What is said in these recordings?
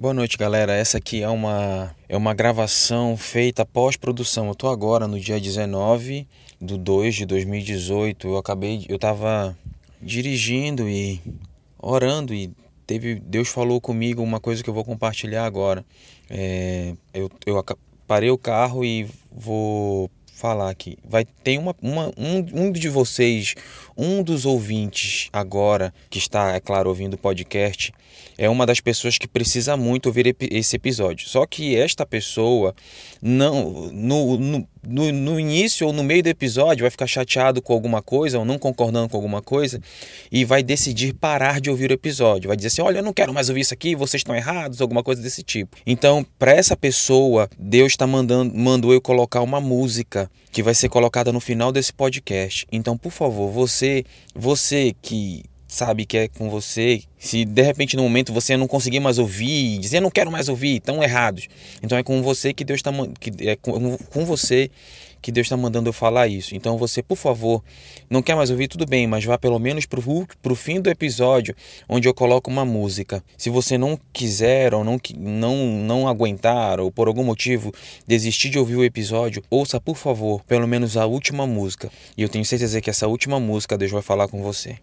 Boa noite, galera. Essa aqui é uma, é uma gravação feita pós-produção. Eu tô agora no dia 19 de 2 de 2018. Eu acabei, eu tava dirigindo e orando e teve Deus falou comigo uma coisa que eu vou compartilhar agora. É, eu, eu parei o carro e vou falar aqui. Vai ter uma, uma, um, um de vocês, um dos ouvintes agora, que está, é claro, ouvindo o podcast, é uma das pessoas que precisa muito ouvir esse episódio. Só que esta pessoa, não no, no, no, início ou no meio do episódio, vai ficar chateado com alguma coisa ou não concordando com alguma coisa e vai decidir parar de ouvir o episódio. Vai dizer assim: Olha, eu não quero mais ouvir isso aqui, vocês estão errados, alguma coisa desse tipo. Então, para essa pessoa, Deus está mandando, mandou eu colocar uma música que vai ser colocada no final desse podcast. Então, por favor, você, você que sabe que é com você, se de repente no momento você não conseguir mais ouvir, dizer não quero mais ouvir, estão errados. Então é com você que Deus está que é com, com você que Deus está mandando eu falar isso. Então você, por favor, não quer mais ouvir, tudo bem, mas vá pelo menos para o fim do episódio, onde eu coloco uma música. Se você não quiser ou não, não, não aguentar, ou por algum motivo desistir de ouvir o episódio, ouça, por favor, pelo menos a última música. E eu tenho certeza que essa última música Deus vai falar com você.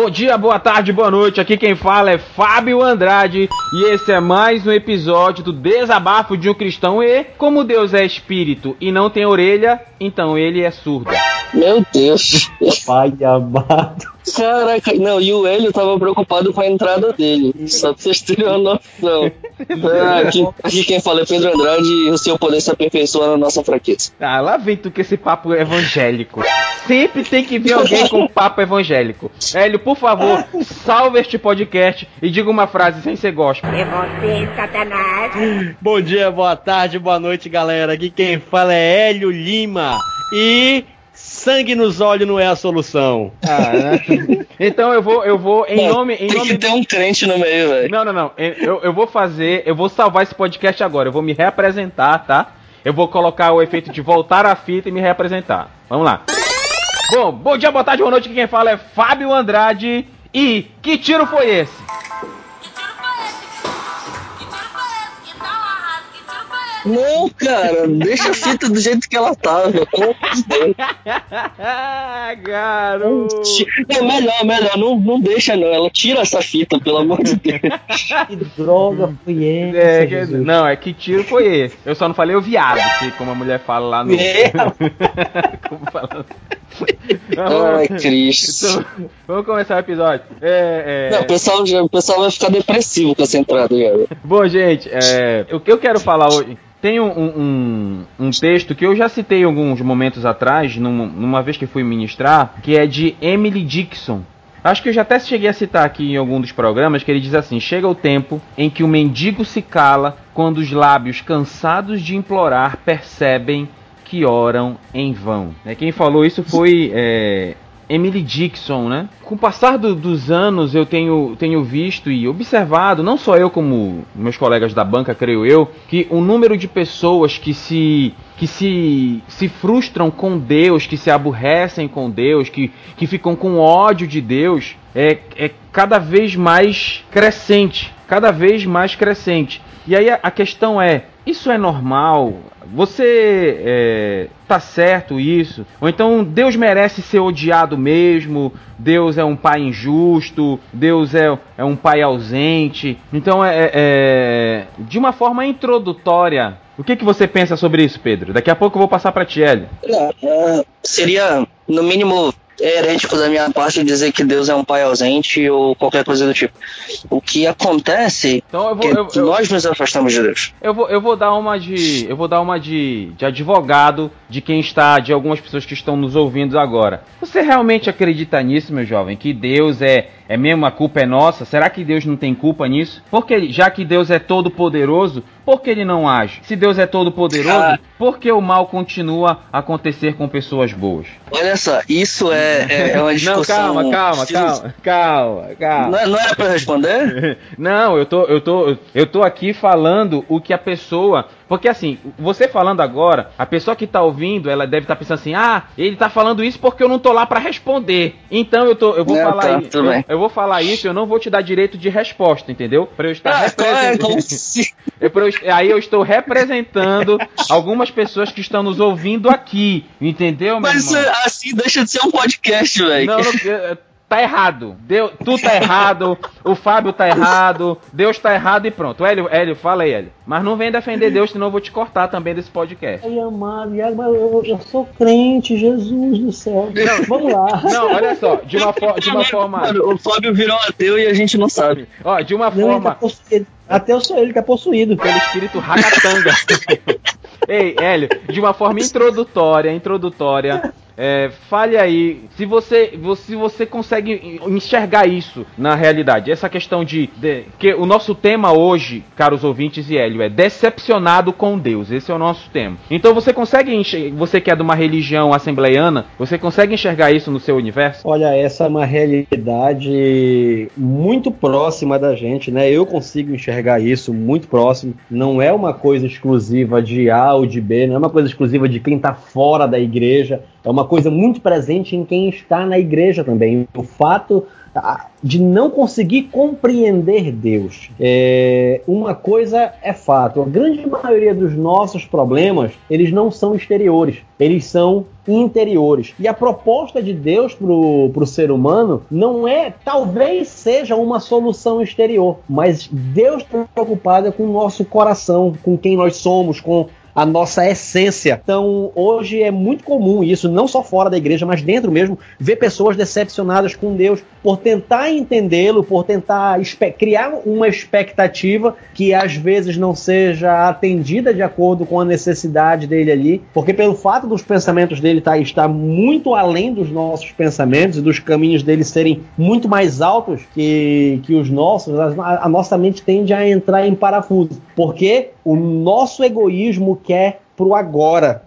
Bom dia, boa tarde, boa noite. Aqui quem fala é Fábio Andrade e esse é mais um episódio do Desabafo de um Cristão. E como Deus é espírito e não tem orelha, então ele é surdo. Meu Deus. Pai amado. Caraca, não, e o Hélio tava preocupado com a entrada dele. Só pra vocês terem uma noção. Ah, aqui, aqui, quem fala é Pedro Andrade e o seu poder se aperfeiçoa na nossa fraqueza. Ah, lá vem tu com esse papo evangélico. Sempre tem que vir alguém com papo evangélico. Hélio, por favor, salve este podcast e diga uma frase sem ser gospel. É você, Satanás. Bom dia, boa tarde, boa noite, galera. Aqui quem fala é Hélio Lima. E sangue nos olhos não é a solução. Ah, né? Então eu vou, eu vou em nome, em tem nome que ter um crente no meio, velho. Não, não, não. Eu, eu vou fazer, eu vou salvar esse podcast agora. Eu vou me reapresentar, tá? Eu vou colocar o efeito de voltar à fita e me reapresentar. Vamos lá. Bom, bom dia, boa tarde, boa noite. Quem fala é Fábio Andrade. E que tiro foi esse? Não, cara, deixa a fita do jeito que ela tava. Garoto. É melhor, melhor, não, não deixa não. Ela tira essa fita, pelo amor de Deus. que droga foi essa? É, que, não, é que tiro foi esse. Eu só não falei o viado, que como a mulher fala lá no. É. como fala. Ai, Cristo. Então, vamos começar o episódio. É, é... Não, o pessoal, o pessoal vai ficar depressivo com essa entrada. Bom, gente, é, o que eu quero falar hoje tem um, um, um, texto que eu já citei alguns momentos atrás, numa, numa vez que fui ministrar, que é de Emily Dixon. Acho que eu já até cheguei a citar aqui em algum dos programas que ele diz assim: Chega o tempo em que o mendigo se cala quando os lábios cansados de implorar percebem que oram em vão. É, quem falou isso foi é, Emily Dixon, né? Com o passar do, dos anos, eu tenho, tenho visto e observado, não só eu como meus colegas da banca, creio eu, que o número de pessoas que se que se, se frustram com Deus, que se aborrecem com Deus, que, que ficam com ódio de Deus, é, é cada vez mais crescente. Cada vez mais crescente. E aí a, a questão é: isso é normal? Você é, tá certo isso? Ou então Deus merece ser odiado mesmo? Deus é um pai injusto? Deus é, é um pai ausente? Então é, é, de uma forma introdutória. O que, que você pensa sobre isso, Pedro? Daqui a pouco eu vou passar para Tiele. É, é, seria, no mínimo, é herético da minha parte dizer que Deus é um pai ausente ou qualquer coisa do tipo. O que acontece então, vou, é que eu, nós nos afastamos de Deus. Eu vou, eu vou dar uma de. Eu vou dar uma de, de advogado de quem está, de algumas pessoas que estão nos ouvindo agora. Você realmente acredita nisso, meu jovem? Que Deus é, é mesmo a culpa é nossa? Será que Deus não tem culpa nisso? Porque já que Deus é todo poderoso, por que ele não age? Se Deus é todo poderoso, ah. por que o mal continua a acontecer com pessoas boas? Olha só, isso é é, é, é uma discussão. Não, calma, calma, calma, calma, calma. Não, não era pra responder? não, eu tô, eu tô, eu tô aqui falando o que a pessoa porque assim, você falando agora, a pessoa que tá ouvindo, ela deve estar tá pensando assim: "Ah, ele tá falando isso porque eu não tô lá para responder". Então eu tô, eu vou não, falar tá, isso, eu, eu, vou falar isso, eu não vou te dar direito de resposta, entendeu? Para eu estar ah, representando. eu, aí eu estou representando algumas pessoas que estão nos ouvindo aqui, entendeu, Mas assim deixa de ser um podcast, velho. Não, não, tá errado. Deus, tu tá errado, o Fábio tá errado, Deus tá errado e pronto. Hélio, Hélio, fala aí, Hélio. Mas não vem defender Deus, senão eu vou te cortar também desse podcast. Ai, amado, eu, eu sou crente, Jesus do céu. Não, Vamos lá. Não, olha só, de uma, for, de uma forma. o Fábio virou ateu e a gente não sabe. Ó, de uma não, forma. Tá Ateu sou ele que é possuído. Pelo espírito ragatanga. Ei, Hélio, de uma forma introdutória, introdutória. É, fale aí, se você, se você consegue enxergar isso na realidade, essa questão de, de, que o nosso tema hoje, caros ouvintes e Hélio, é decepcionado com Deus. Esse é o nosso tema. Então você consegue enxergar, você que é de uma religião assembleiana, você consegue enxergar isso no seu universo? Olha, essa é uma realidade muito próxima da gente, né? Eu consigo enxergar isso muito próximo. Não é uma coisa exclusiva de A ou de B, não é uma coisa exclusiva de quem está fora da igreja é uma coisa muito presente em quem está na igreja também. O fato de não conseguir compreender Deus. É, uma coisa é fato, a grande maioria dos nossos problemas, eles não são exteriores, eles são interiores. E a proposta de Deus para o ser humano não é, talvez seja uma solução exterior, mas Deus está preocupado com o nosso coração, com quem nós somos, com a nossa essência. Então, hoje é muito comum isso, não só fora da igreja, mas dentro mesmo, ver pessoas decepcionadas com Deus por tentar entendê-lo, por tentar criar uma expectativa que às vezes não seja atendida de acordo com a necessidade dele ali, porque pelo fato dos pensamentos dele tá, estar muito além dos nossos pensamentos e dos caminhos dele serem muito mais altos que, que os nossos, a, a nossa mente tende a entrar em parafuso, porque o nosso egoísmo quer pro agora.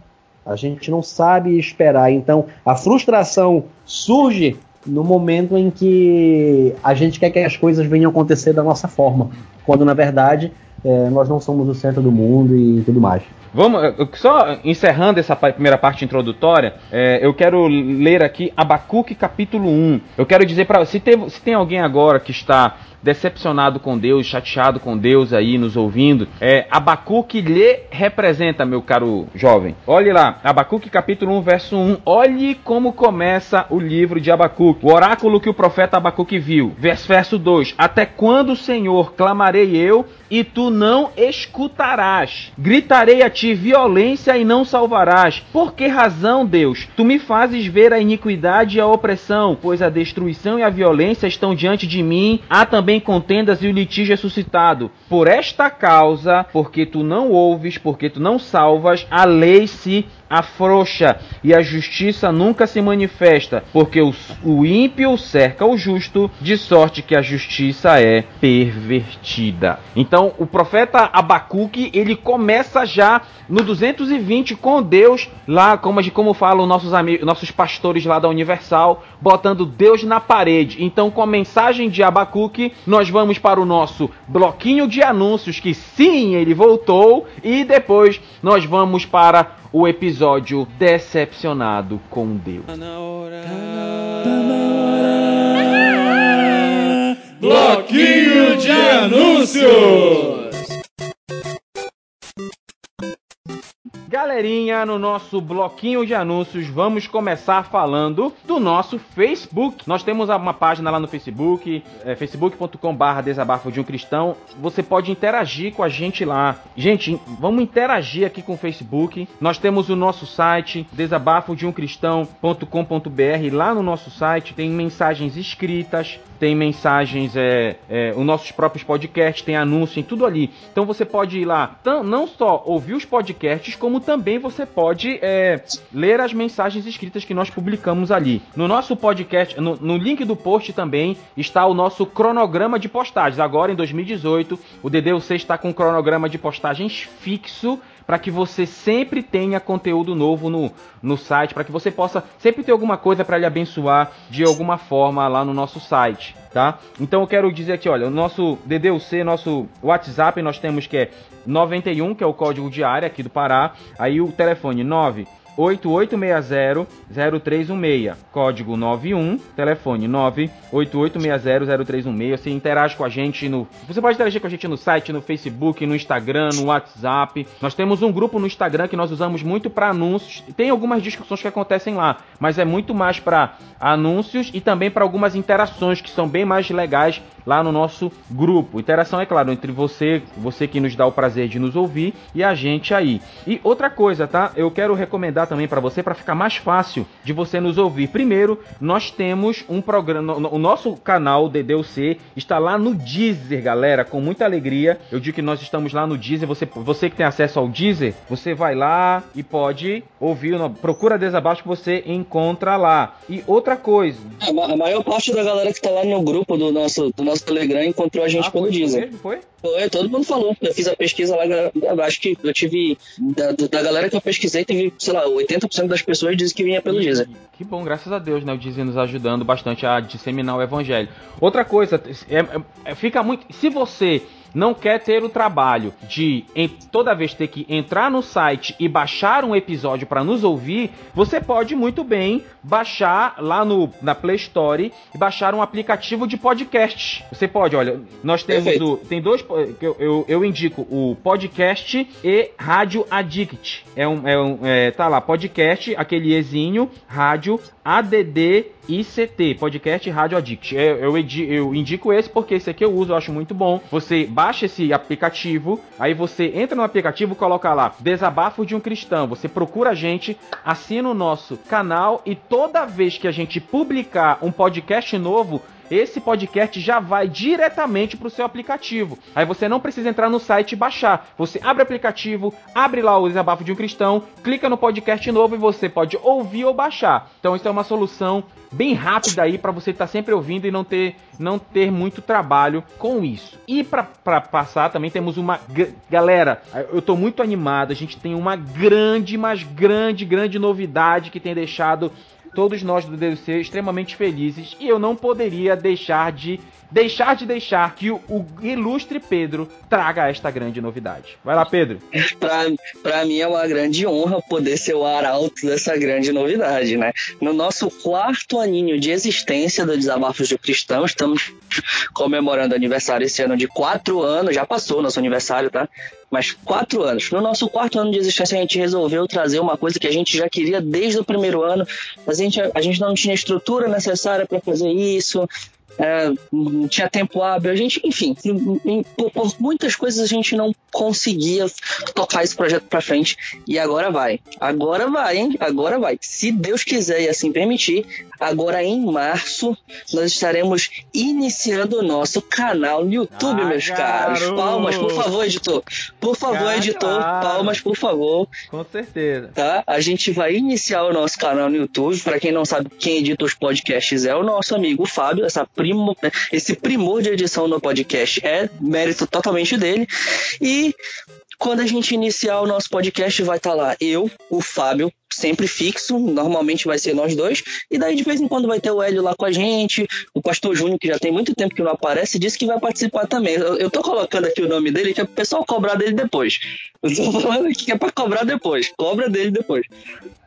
A gente não sabe esperar. Então, a frustração surge no momento em que a gente quer que as coisas venham acontecer da nossa forma, quando na verdade é, nós não somos o centro do mundo e tudo mais. Vamos, só encerrando essa primeira parte introdutória, é, eu quero ler aqui Abacuque capítulo 1. Eu quero dizer para se, se tem alguém agora que está decepcionado com Deus, chateado com Deus aí nos ouvindo, é Abacuque lhe representa, meu caro jovem. Olhe lá, Abacuque capítulo 1, verso 1. Olhe como começa o livro de Abacuque. O oráculo que o profeta Abacuque viu. Verso 2. Até quando, Senhor, clamarei eu e tu não escutarás? Gritarei a ti violência e não salvarás. Por que razão, Deus? Tu me fazes ver a iniquidade e a opressão, pois a destruição e a violência estão diante de mim. Há também também contendas e o litígio é suscitado. Por esta causa, porque tu não ouves, porque tu não salvas, a lei se afrouxa e a justiça nunca se manifesta, porque o, o ímpio cerca o justo, de sorte que a justiça é pervertida. Então, o profeta Abacuque, ele começa já no 220 com Deus, lá como, como falam nossos amigos, nossos pastores lá da Universal, botando Deus na parede. Então, com a mensagem de Abacuque, nós vamos para o nosso bloquinho de anúncios que sim, ele voltou e depois nós vamos para o episódio Decepcionado com Deus. Tá na hora. Tá na hora. Bloquinho de anúncios. Galerinha, no nosso bloquinho de anúncios, vamos começar falando do nosso Facebook. Nós temos uma página lá no Facebook, é, facebook.com.br desabafo de um cristão. Você pode interagir com a gente lá. Gente, vamos interagir aqui com o Facebook. Nós temos o nosso site, desabafo de um. Lá no nosso site tem mensagens escritas, tem mensagens, é, é, os nossos próprios podcasts, tem anúncio, em tudo ali. Então você pode ir lá, não só ouvir os podcasts, como também você pode é, ler as mensagens escritas que nós publicamos ali. No nosso podcast, no, no link do post também está o nosso cronograma de postagens. Agora em 2018, o DDUC está com um cronograma de postagens fixo para que você sempre tenha conteúdo novo no, no site, para que você possa sempre ter alguma coisa para lhe abençoar de alguma forma lá no nosso site, tá? Então eu quero dizer aqui, olha, o nosso DDUC, nosso WhatsApp, nós temos que é 91, que é o código de área aqui do Pará, aí o telefone 9 8860-0316, código 91, telefone 98860-0316. Você interage com a gente no. Você pode interagir com a gente no site, no Facebook, no Instagram, no WhatsApp. Nós temos um grupo no Instagram que nós usamos muito para anúncios. Tem algumas discussões que acontecem lá, mas é muito mais para anúncios e também para algumas interações que são bem mais legais lá no nosso grupo. Interação, é claro, entre você, você que nos dá o prazer de nos ouvir e a gente aí. E outra coisa, tá? Eu quero recomendar também para você para ficar mais fácil de você nos ouvir. Primeiro, nós temos um programa, o nosso canal DDUC está lá no Deezer, galera, com muita alegria. Eu digo que nós estamos lá no Deezer. Você, você que tem acesso ao Deezer, você vai lá e pode ouvir, procura desabafo que você encontra lá. E outra coisa, a maior parte da galera que está lá no grupo do nosso, do nosso Telegram encontrou a gente ah, pelo foi Deezer. Mesmo, foi? Foi, todo mundo falou. Eu fiz a pesquisa lá, acho que eu tive. Da, da galera que eu pesquisei, teve, sei lá, 80% das pessoas dizem que vinha pelo Deezer. Que bom, graças a Deus, né? O Deezer nos ajudando bastante a disseminar o evangelho. Outra coisa, é, é, fica muito. Se você não quer ter o trabalho de em, toda vez ter que entrar no site e baixar um episódio para nos ouvir, você pode muito bem baixar lá no, na Play Store e baixar um aplicativo de podcast. Você pode, olha, nós temos o, tem dois eu, eu, eu, indico o podcast e Rádio Addict. É um, é um é, tá lá podcast, aquele Ezinho, rádio ADD ICT, podcast Rádio Addict. Eu, eu, eu, indico esse porque esse aqui eu uso, eu acho muito bom. Você baixa esse aplicativo, aí você entra no aplicativo, coloca lá Desabafo de um Cristão. Você procura a gente, assina o nosso canal e toda vez que a gente publicar um podcast novo, esse podcast já vai diretamente para o seu aplicativo. Aí você não precisa entrar no site e baixar. Você abre o aplicativo, abre lá o Desabafo de um Cristão, clica no podcast novo e você pode ouvir ou baixar. Então isso é uma solução bem rápida aí para você estar tá sempre ouvindo e não ter, não ter muito trabalho com isso. E para passar também temos uma galera, eu estou muito animado, a gente tem uma grande, mas grande, grande novidade que tem deixado todos nós do DLC extremamente felizes e eu não poderia deixar de deixar de deixar que o, o ilustre Pedro traga esta grande novidade. Vai lá, Pedro. pra mim é uma grande honra poder ser o arauto dessa grande novidade, né? No nosso quarto aninho de existência do Desabafos do Cristão, estamos comemorando aniversário esse ano de quatro anos, já passou nosso aniversário, tá? Mas quatro anos. No nosso quarto ano de existência, a gente resolveu trazer uma coisa que a gente já queria desde o primeiro ano. A gente, a gente não tinha estrutura necessária para fazer isso, é, não tinha tempo hábil, a gente, enfim, por, por, muitas coisas a gente não conseguia tocar esse projeto para frente e agora vai. Agora vai, hein? Agora vai. Se Deus quiser e assim permitir, agora em março nós estaremos iniciando o nosso canal no YouTube, ah, meus caros. Palmas, por favor, editor. Por favor, editor, palmas, por favor. Com certeza. Tá? A gente vai iniciar o nosso canal no YouTube. Para quem não sabe, quem edita os podcasts é o nosso amigo Fábio, essa primo, esse primor de edição no podcast é mérito totalmente dele. E quando a gente iniciar o nosso podcast, vai estar tá lá eu, o Fábio, sempre fixo, normalmente vai ser nós dois, e daí de vez em quando vai ter o Hélio lá com a gente, o Pastor Júnior, que já tem muito tempo que não aparece, disse que vai participar também. Eu, eu tô colocando aqui o nome dele, que é pro pessoal cobrar dele depois. Eu tô falando aqui que é pra cobrar depois, cobra dele depois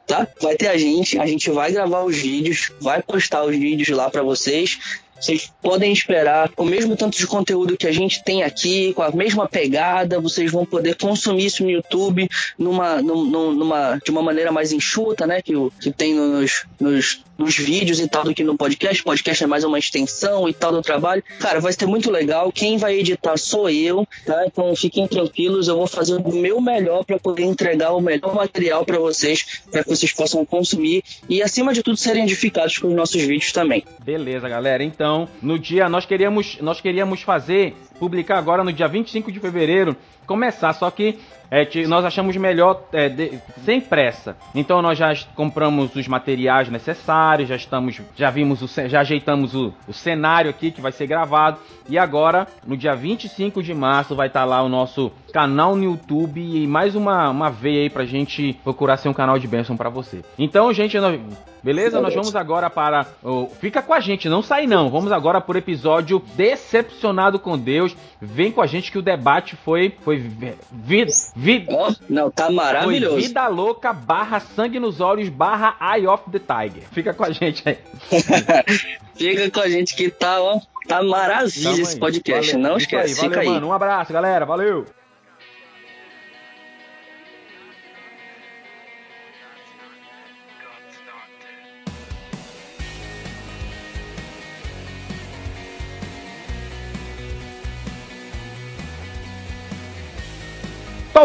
tá? Vai ter a gente, a gente vai gravar os vídeos, vai postar os vídeos lá para vocês. Vocês podem esperar o mesmo tanto de conteúdo que a gente tem aqui, com a mesma pegada. Vocês vão poder consumir isso no YouTube numa, numa, de uma maneira mais enxuta, né? Que, que tem nos, nos nos vídeos e tal do que no podcast. Podcast é mais uma extensão e tal do trabalho. Cara, vai ser muito legal. Quem vai editar sou eu, tá? Então fiquem tranquilos, eu vou fazer o meu melhor para poder entregar o melhor material para vocês, para que vocês possam consumir e acima de tudo serem edificados com os nossos vídeos também. Beleza, galera. Então, no dia nós queríamos nós queríamos fazer publicar agora no dia 25 de fevereiro começar, só que é, nós achamos melhor é, de, sem pressa. Então nós já compramos os materiais necessários, já estamos, já vimos, o, já ajeitamos o, o cenário aqui que vai ser gravado. E agora, no dia 25 de março, vai estar lá o nosso canal no YouTube e mais uma, uma veia aí pra gente procurar ser um canal de bênção para você. Então, gente, nós, beleza? Nós vamos agora para. Oh, fica com a gente, não sai não. Vamos agora por episódio Decepcionado com Deus. Vem com a gente que o debate foi. Foi. Vida. Vi, oh, não, tá maravilhoso. Foi vida louca barra sangue nos olhos barra Eye of the Tiger. Fica com a gente aí. Fica com a gente que tá, ó. Tá maravilha esse podcast, valeu, não esquece. Aí, valeu, fica mano, aí. Um abraço, galera. Valeu.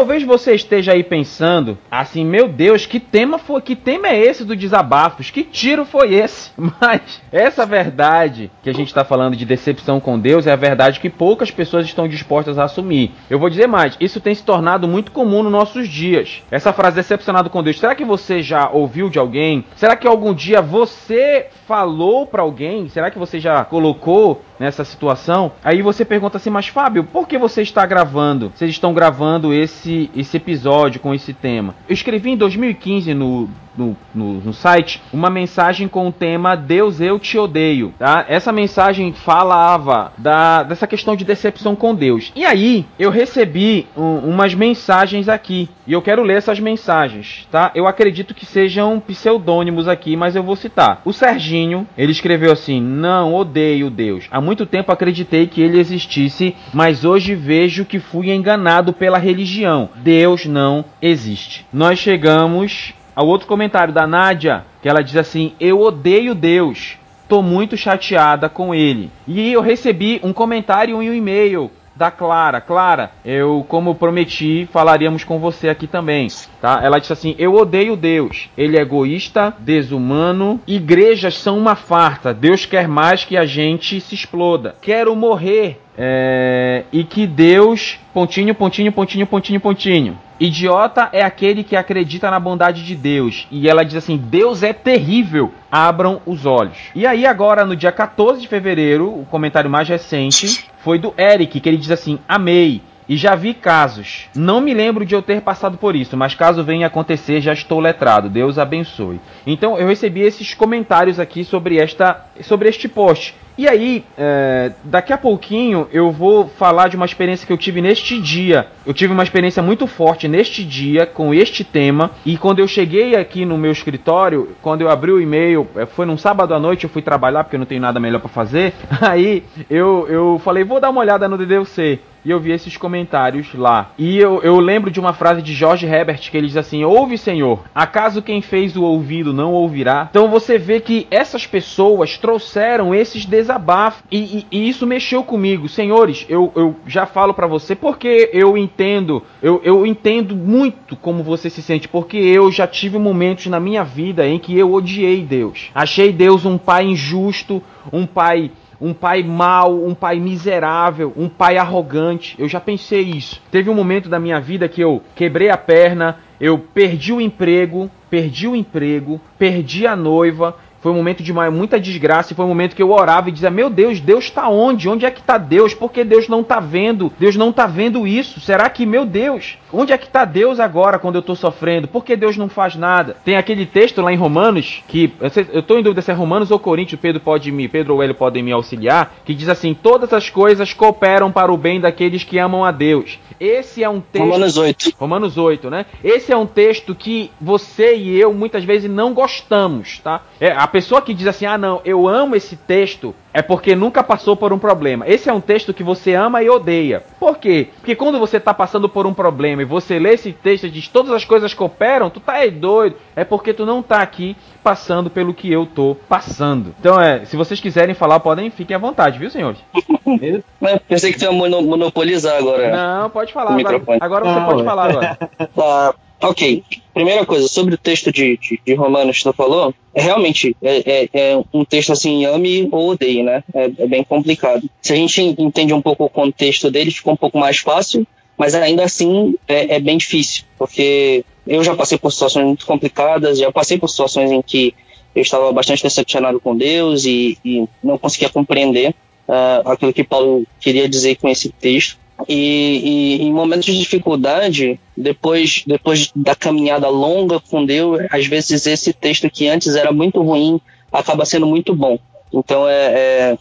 Talvez você esteja aí pensando assim, meu Deus, que tema foi, que tema é esse do desabafos? Que tiro foi esse? Mas essa verdade que a gente está falando de decepção com Deus é a verdade que poucas pessoas estão dispostas a assumir. Eu vou dizer mais, isso tem se tornado muito comum nos nossos dias. Essa frase decepcionado com Deus, será que você já ouviu de alguém? Será que algum dia você falou para alguém? Será que você já colocou nessa situação? Aí você pergunta assim, mas Fábio, por que você está gravando? Vocês estão gravando esse, esse episódio com esse tema? Eu escrevi em 2015 no no, no, no, site uma mensagem com o tema Deus eu te odeio. Tá? Essa mensagem falava da, dessa questão de decepção com Deus. E aí eu recebi um, umas mensagens aqui e eu quero ler essas mensagens, tá? Eu acredito que sejam pseudônimos aqui, mas eu vou citar. O Serginho ele escreveu assim: Não odeio Deus. Há muito tempo acreditei que ele existisse, mas hoje vejo que fui enganado pela religião. Deus não existe. Nós chegamos ao outro comentário da Nádia, que ela diz assim: Eu odeio Deus, tô muito chateada com ele. E eu recebi um comentário e um e-mail da Clara. Clara, eu, como prometi, falaríamos com você aqui também, tá? Ela disse assim: Eu odeio Deus. Ele é egoísta, desumano. Igrejas são uma farta. Deus quer mais que a gente se exploda. Quero morrer. É... E que Deus. Pontinho, pontinho, pontinho, pontinho, pontinho. Idiota é aquele que acredita na bondade de Deus. E ela diz assim: Deus é terrível. Abram os olhos. E aí, agora, no dia 14 de fevereiro, o comentário mais recente foi do Eric, que ele diz assim: Amei. E já vi casos. Não me lembro de eu ter passado por isso, mas caso venha acontecer, já estou letrado. Deus abençoe. Então eu recebi esses comentários aqui sobre esta, sobre este post. E aí, é, daqui a pouquinho eu vou falar de uma experiência que eu tive neste dia. Eu tive uma experiência muito forte neste dia com este tema. E quando eu cheguei aqui no meu escritório, quando eu abri o e-mail, é, foi num sábado à noite, eu fui trabalhar porque eu não tenho nada melhor para fazer. Aí eu, eu falei, vou dar uma olhada no DDC e eu vi esses comentários lá. E eu, eu lembro de uma frase de George Herbert que ele diz assim: Ouve, Senhor, acaso quem fez o ouvido não ouvirá? Então você vê que essas pessoas trouxeram esses desabafos e, e, e isso mexeu comigo. Senhores, eu, eu já falo para você porque eu entendo, eu, eu entendo muito como você se sente, porque eu já tive momentos na minha vida em que eu odiei Deus. Achei Deus um pai injusto, um pai um pai mau, um pai miserável, um pai arrogante. Eu já pensei isso. Teve um momento da minha vida que eu quebrei a perna, eu perdi o emprego, perdi o emprego, perdi a noiva, foi um momento de muita desgraça e foi um momento que eu orava e dizia: Meu Deus, Deus está onde? Onde é que está Deus? Por que Deus não está vendo? Deus não está vendo isso? Será que, meu Deus, onde é que está Deus agora quando eu estou sofrendo? Por que Deus não faz nada? Tem aquele texto lá em Romanos, que eu estou em dúvida se é Romanos ou Coríntios, Pedro pode me, Pedro ou ele podem me auxiliar, que diz assim: Todas as coisas cooperam para o bem daqueles que amam a Deus. Esse é um texto. Romanos 8. Romanos 8, né? Esse é um texto que você e eu muitas vezes não gostamos, tá? É, a pessoa que diz assim, ah não, eu amo esse texto, é porque nunca passou por um problema. Esse é um texto que você ama e odeia. Por quê? Porque quando você está passando por um problema e você lê esse texto e diz todas as coisas cooperam, tu tá aí doido. É porque tu não tá aqui passando pelo que eu tô passando. Então é, se vocês quiserem falar, podem, fiquem à vontade, viu, senhores? Eu pensei que tu ia monopolizar agora. Não, pode falar. Agora, agora você pode falar agora. Tá. Ok. Primeira coisa, sobre o texto de, de, de Romanos que tu falou, é realmente é, é, é, um texto assim, ame ou odeie, né? É, é, bem complicado. Se a gente entende um pouco o contexto dele, fica um pouco mais fácil, mas ainda assim é, é bem difícil, porque eu já passei por situações muito complicadas, já passei por situações em que eu estava bastante decepcionado com Deus e, e não conseguia compreender uh, aquilo que Paulo queria dizer com esse texto. E, e, em momentos de dificuldade, depois, depois da caminhada longa com Deus, às vezes esse texto que antes era muito ruim acaba sendo muito bom. Então é, é,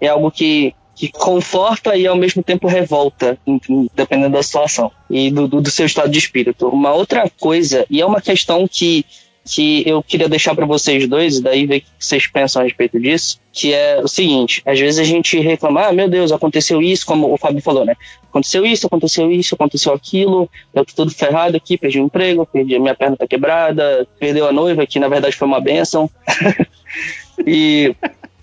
é algo que, que conforta e ao mesmo tempo revolta, dependendo da situação e do, do, do seu estado de espírito. Uma outra coisa, e é uma questão que que eu queria deixar para vocês dois, e daí ver o que vocês pensam a respeito disso, que é o seguinte, às vezes a gente reclama, ah, meu Deus, aconteceu isso, como o Fábio falou, né? Aconteceu isso, aconteceu isso, aconteceu aquilo, eu tô tudo ferrado aqui, perdi o emprego, perdi, minha perna tá quebrada, perdeu a noiva, que na verdade foi uma benção. e...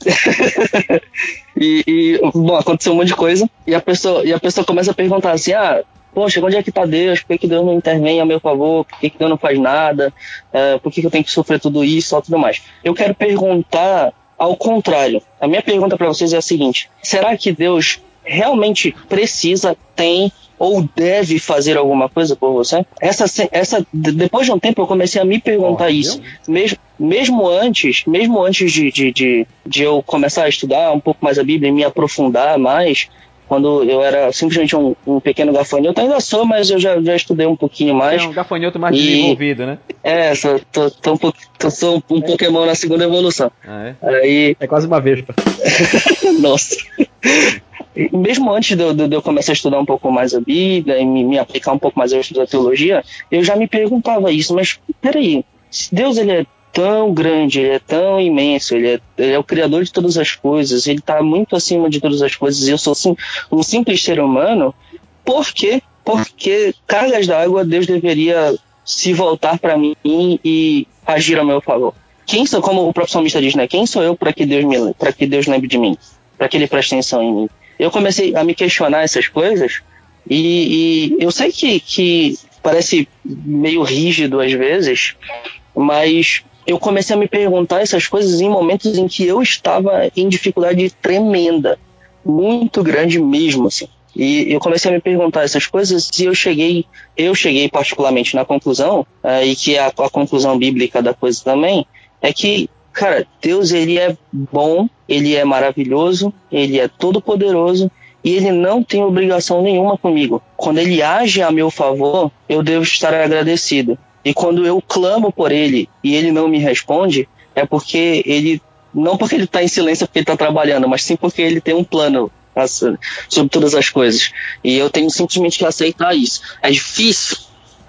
e, e, bom, aconteceu um monte de coisa, e a pessoa, e a pessoa começa a perguntar assim, ah, poxa, onde é que está Deus? Por que, que Deus não intervém a meu favor? Por que, que Deus não faz nada? Uh, por que, que eu tenho que sofrer tudo isso e tudo mais? Eu quero perguntar ao contrário. A minha pergunta para vocês é a seguinte: será que Deus realmente precisa, tem ou deve fazer alguma coisa por você? Essa, essa, depois de um tempo eu comecei a me perguntar oh, isso. Mesmo, mesmo antes, mesmo antes de, de, de, de, eu começar a estudar um pouco mais a Bíblia e me aprofundar mais, quando eu era simplesmente um, um, pequeno gafanhoto. Ainda sou, mas eu já, já estudei um pouquinho mais. É um gafanhoto mais e... desenvolvido, né? É, sou, tô, tô, um, tô, sou um, um Pokémon na segunda evolução. Ah, é? Aí... é quase uma vespa. Nossa. Mesmo antes de eu, de eu, começar a estudar um pouco mais a Bíblia e me, me aplicar um pouco mais ao estudo da teologia, eu já me perguntava isso, mas peraí, se Deus ele é tão grande, ele é tão imenso, ele é, ele é o criador de todas as coisas, ele está muito acima de todas as coisas, e eu sou sim, um simples ser humano, por quê? Porque cargas d'água Deus deveria se voltar para mim e agir a meu favor. Quem sou, como o próprio salmista diz, né? Quem sou eu para que Deus me, para que Deus lembre de mim, para que Ele preste atenção em mim? Eu comecei a me questionar essas coisas e, e eu sei que, que parece meio rígido às vezes, mas eu comecei a me perguntar essas coisas em momentos em que eu estava em dificuldade tremenda, muito grande mesmo, assim. E eu comecei a me perguntar essas coisas e eu cheguei, eu cheguei particularmente na conclusão, uh, e que é a, a conclusão bíblica da coisa também, é que, cara, Deus ele é bom, ele é maravilhoso, ele é todo poderoso e ele não tem obrigação nenhuma comigo. Quando ele age a meu favor, eu devo estar agradecido. E quando eu clamo por ele e ele não me responde, é porque ele. Não porque ele está em silêncio porque ele está trabalhando, mas sim porque ele tem um plano sobre todas as coisas. E eu tenho simplesmente que aceitar isso. É difícil?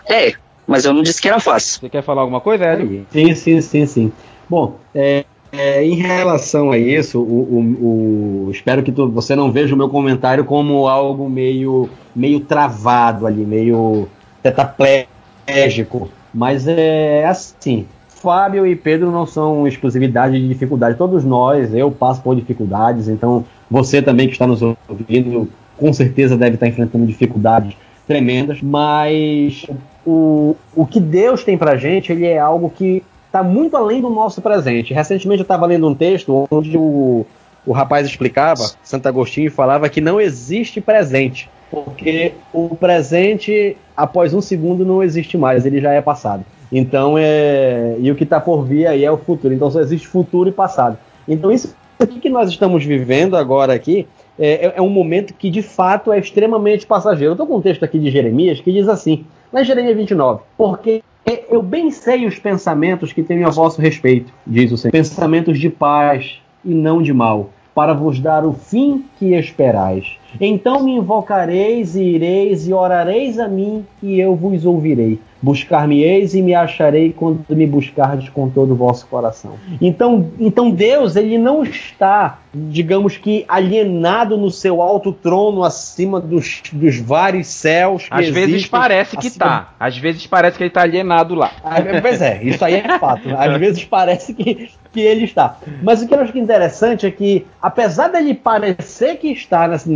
É, mas eu não disse que era fácil. Você quer falar alguma coisa, Hélio? Sim, sim, sim, sim. Bom, é, é, em relação a isso, o, o, o, espero que tu, você não veja o meu comentário como algo meio, meio travado ali, meio tetraplégico. Mas é assim, Fábio e Pedro não são exclusividade de dificuldade. Todos nós, eu passo por dificuldades, então você também que está nos ouvindo, com certeza deve estar enfrentando dificuldades tremendas, mas o, o que Deus tem pra gente, ele é algo que está muito além do nosso presente. Recentemente eu estava lendo um texto onde o, o rapaz explicava, Santo Agostinho falava que não existe presente porque o presente, após um segundo, não existe mais, ele já é passado. Então, é, e o que está por vir aí é o futuro. Então, só existe futuro e passado. Então, isso que nós estamos vivendo agora aqui é, é, é um momento que, de fato, é extremamente passageiro. Estou com um texto aqui de Jeremias que diz assim, na Jeremias 29, porque eu bem sei os pensamentos que tenho a vosso respeito, diz o Senhor, pensamentos de paz e não de mal, para vos dar o fim que esperais. Então me invocareis e ireis e orareis a mim e eu vos ouvirei. Buscar-me-eis e me acharei quando me buscardes com todo o vosso coração. Então, então Deus, ele não está, digamos que, alienado no seu alto trono acima dos, dos vários céus. Às vezes parece que está. Às vezes parece que ele está alienado lá. Ah, pois é, isso aí é fato. Às vezes parece que, que ele está. Mas o que eu acho interessante é que, apesar dele parecer que está nessa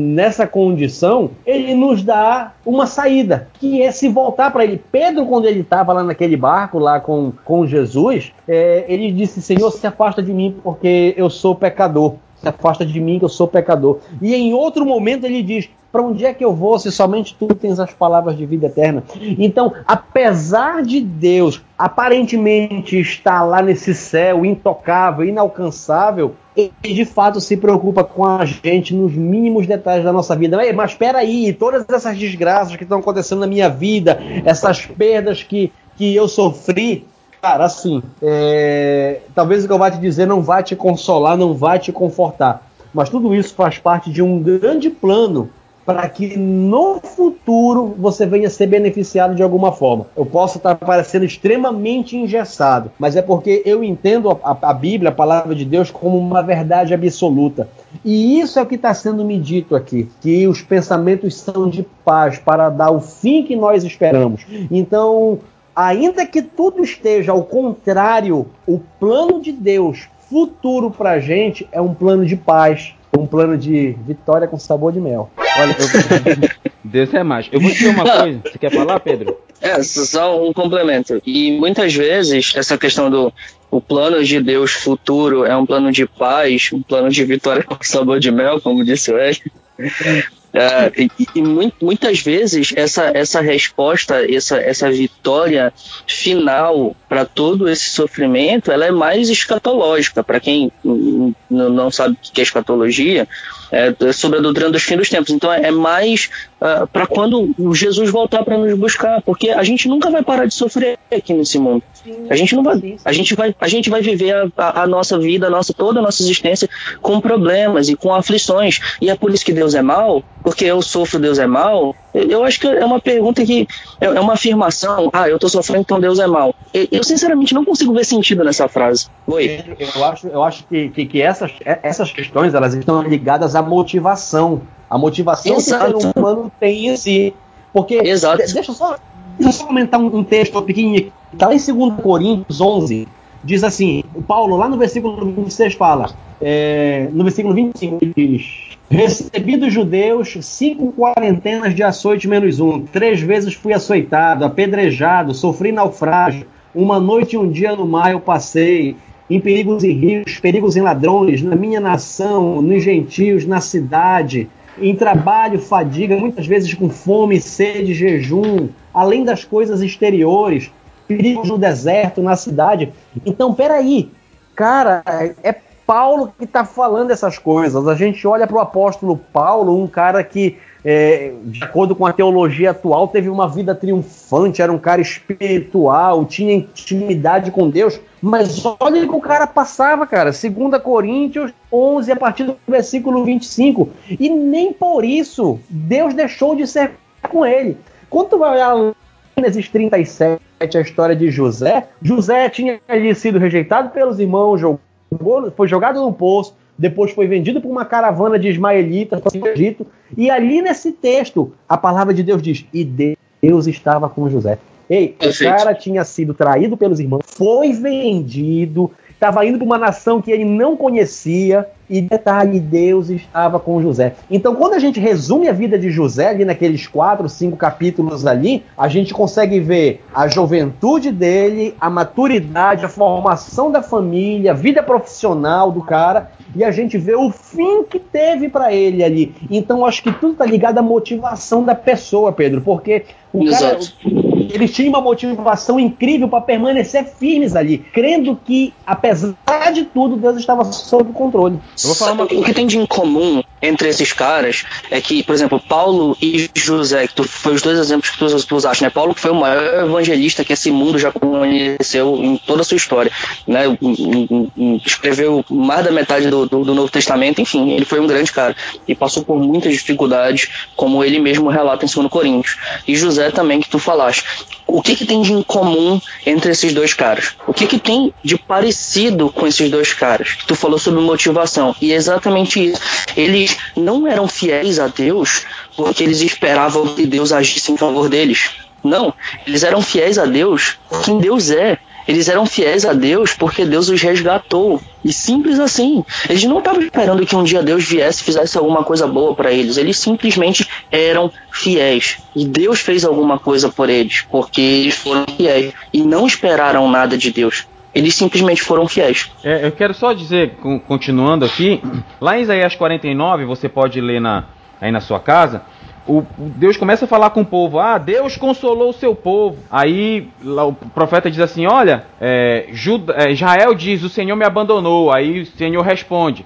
condição, ele nos dá uma saída, que é se voltar para ele. Pedro, quando ele estava lá naquele barco, lá com, com Jesus, é, ele disse: Senhor, se afasta de mim, porque eu sou pecador. Se afasta de mim, que eu sou pecador. E em outro momento ele diz: Para onde é que eu vou se somente tu tens as palavras de vida eterna? Então, apesar de Deus aparentemente estar lá nesse céu intocável, inalcançável, ele de fato se preocupa com a gente nos mínimos detalhes da nossa vida. Mas espera aí, todas essas desgraças que estão acontecendo na minha vida, essas perdas que, que eu sofri, cara, assim, é... talvez o que eu vá te dizer não vai te consolar, não vai te confortar. Mas tudo isso faz parte de um grande plano para que no futuro você venha ser beneficiado de alguma forma. Eu posso estar parecendo extremamente engessado, mas é porque eu entendo a, a Bíblia, a palavra de Deus, como uma verdade absoluta. E isso é o que está sendo me dito aqui, que os pensamentos são de paz para dar o fim que nós esperamos. Então, ainda que tudo esteja ao contrário, o plano de Deus futuro para a gente é um plano de paz, um plano de vitória com sabor de mel. Olha, eu... Deus é mais. Eu vou dizer uma coisa. Você quer falar, Pedro? É, só um complemento. E muitas vezes essa questão do o plano de Deus futuro é um plano de paz, um plano de vitória com sabor de mel, como disse o Ed. É, e, e muitas vezes essa, essa resposta, essa, essa vitória final para todo esse sofrimento, ela é mais escatológica. Para quem não sabe o que é escatologia, é sobre a doutrina dos fins dos tempos. Então é mais uh, para quando Jesus voltar para nos buscar, porque a gente nunca vai parar de sofrer aqui nesse mundo. A gente não vai, a gente vai, a gente vai viver a, a, a, nossa vida, a nossa toda a nossa existência com problemas e com aflições. E é por isso que Deus é mal, porque eu sofro, Deus é mal. Eu acho que é uma pergunta que é, é uma afirmação. Ah, eu estou sofrendo, então Deus é mal. Eu sinceramente não consigo ver sentido nessa frase. Oi. Eu acho, eu acho que, que, que essas, essas questões elas estão ligadas à motivação. A motivação Exato. que o ser humano tem em si. Porque, Exato. deixa eu só Deixa eu só comentar um, texto pequenininho. Está lá em 2 Coríntios 11. Diz assim: o Paulo, lá no versículo 26, fala. É, no versículo 25, ele diz: Recebi dos judeus cinco quarentenas de açoite menos um. Três vezes fui açoitado, apedrejado, sofri naufrágio. Uma noite e um dia no mar eu passei. Em perigos e rios, perigos em ladrões, na minha nação, nos gentios, na cidade em trabalho, fadiga, muitas vezes com fome, sede, jejum, além das coisas exteriores, perigos no deserto, na cidade. Então, peraí, cara, é Paulo que está falando essas coisas. A gente olha para o apóstolo Paulo, um cara que, é, de acordo com a teologia atual, teve uma vida triunfante, era um cara espiritual, tinha intimidade com Deus. Mas olha o que o cara passava, cara. 2 Coríntios 11, a partir do versículo 25. E nem por isso Deus deixou de ser com ele. Quando tu vai olhar Gênesis 37, a história de José, José tinha sido rejeitado pelos irmãos, jogou, foi jogado no poço, depois foi vendido por uma caravana de ismaelitas para o Egito. E ali nesse texto, a palavra de Deus diz: E Deus estava com José. Ei, Perfeito. o cara tinha sido traído pelos irmãos, foi vendido, estava indo para uma nação que ele não conhecia, e detalhe, Deus estava com José. Então, quando a gente resume a vida de José ali naqueles quatro, cinco capítulos ali, a gente consegue ver a juventude dele, a maturidade, a formação da família, a vida profissional do cara, e a gente vê o fim que teve para ele ali. Então, acho que tudo está ligado à motivação da pessoa, Pedro, porque o Exato. cara eles tinham uma motivação incrível para permanecer firmes ali, crendo que, apesar de tudo, Deus estava sob controle. Uma... O que tem de incomum entre esses caras é que, por exemplo, Paulo e José, que tu, foi os dois exemplos que tu, tu usaste, né? Paulo que foi o maior evangelista que esse mundo já conheceu em toda a sua história, né? Escreveu mais da metade do, do, do Novo Testamento, enfim, ele foi um grande cara e passou por muitas dificuldades, como ele mesmo relata em 2 Coríntios. E José também, que tu falaste o que, que tem de incomum entre esses dois caras? O que, que tem de parecido com esses dois caras? Tu falou sobre motivação. E é exatamente isso. Eles não eram fiéis a Deus porque eles esperavam que Deus agisse em favor deles. Não, eles eram fiéis a Deus quem Deus é. Eles eram fiéis a Deus porque Deus os resgatou. E simples assim. Eles não estavam esperando que um dia Deus viesse e fizesse alguma coisa boa para eles. Eles simplesmente eram fiéis. E Deus fez alguma coisa por eles porque eles foram fiéis e não esperaram nada de Deus. Eles simplesmente foram fiéis. É, eu quero só dizer, continuando aqui, lá em Isaías 49, você pode ler na, aí na sua casa, o, Deus começa a falar com o povo: Ah, Deus consolou o seu povo. Aí lá, o profeta diz assim: Olha, é, Juda, é, Israel diz: O Senhor me abandonou. Aí o Senhor responde: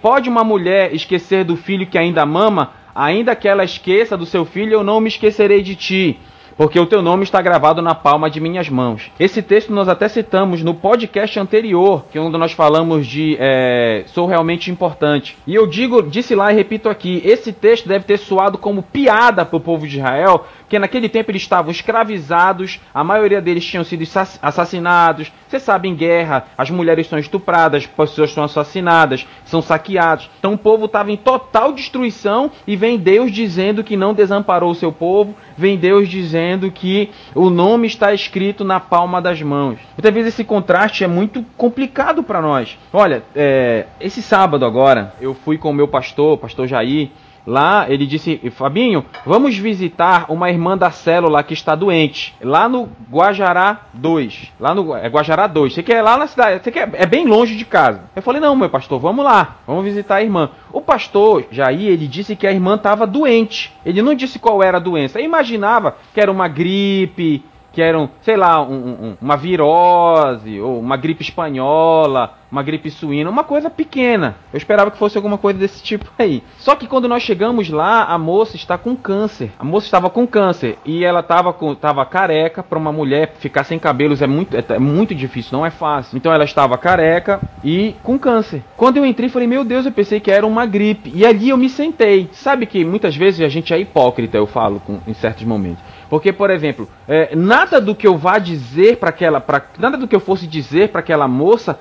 Pode uma mulher esquecer do filho que ainda mama? Ainda que ela esqueça do seu filho, eu não me esquecerei de ti porque o teu nome está gravado na palma de minhas mãos. Esse texto nós até citamos no podcast anterior, que é onde nós falamos de é, sou realmente importante. E eu digo, disse lá e repito aqui, esse texto deve ter soado como piada para o povo de Israel, porque naquele tempo eles estavam escravizados, a maioria deles tinham sido assassinados. Você sabe, em guerra, as mulheres são estupradas, as pessoas são assassinadas, são saqueados. Então o povo estava em total destruição e vem Deus dizendo que não desamparou o seu povo, vem Deus dizendo que o nome está escrito na palma das mãos. Muitas vezes esse contraste é muito complicado para nós. Olha, é, esse sábado agora, eu fui com o meu pastor, pastor Jair, Lá ele disse, Fabinho, vamos visitar uma irmã da célula que está doente. Lá no Guajará 2. Lá no é Guajará 2. Você quer é lá na cidade? Você quer, é bem longe de casa. Eu falei, não, meu pastor, vamos lá. Vamos visitar a irmã. O pastor Jair, ele disse que a irmã estava doente. Ele não disse qual era a doença. Eu imaginava que era uma gripe, que eram, sei lá, um, um, uma virose, ou uma gripe espanhola, uma gripe suína, uma coisa pequena. Eu esperava que fosse alguma coisa desse tipo aí. Só que quando nós chegamos lá, a moça está com câncer. A moça estava com câncer e ela estava tava careca. Para uma mulher ficar sem cabelos é muito, é, é, muito difícil, não é fácil. Então ela estava careca e com câncer. Quando eu entrei, falei: Meu Deus, eu pensei que era uma gripe. E ali eu me sentei. Sabe que muitas vezes a gente é hipócrita, eu falo com, em certos momentos. Porque, por exemplo, é, nada do que eu vá dizer para aquela, pra, nada do que eu fosse dizer para aquela moça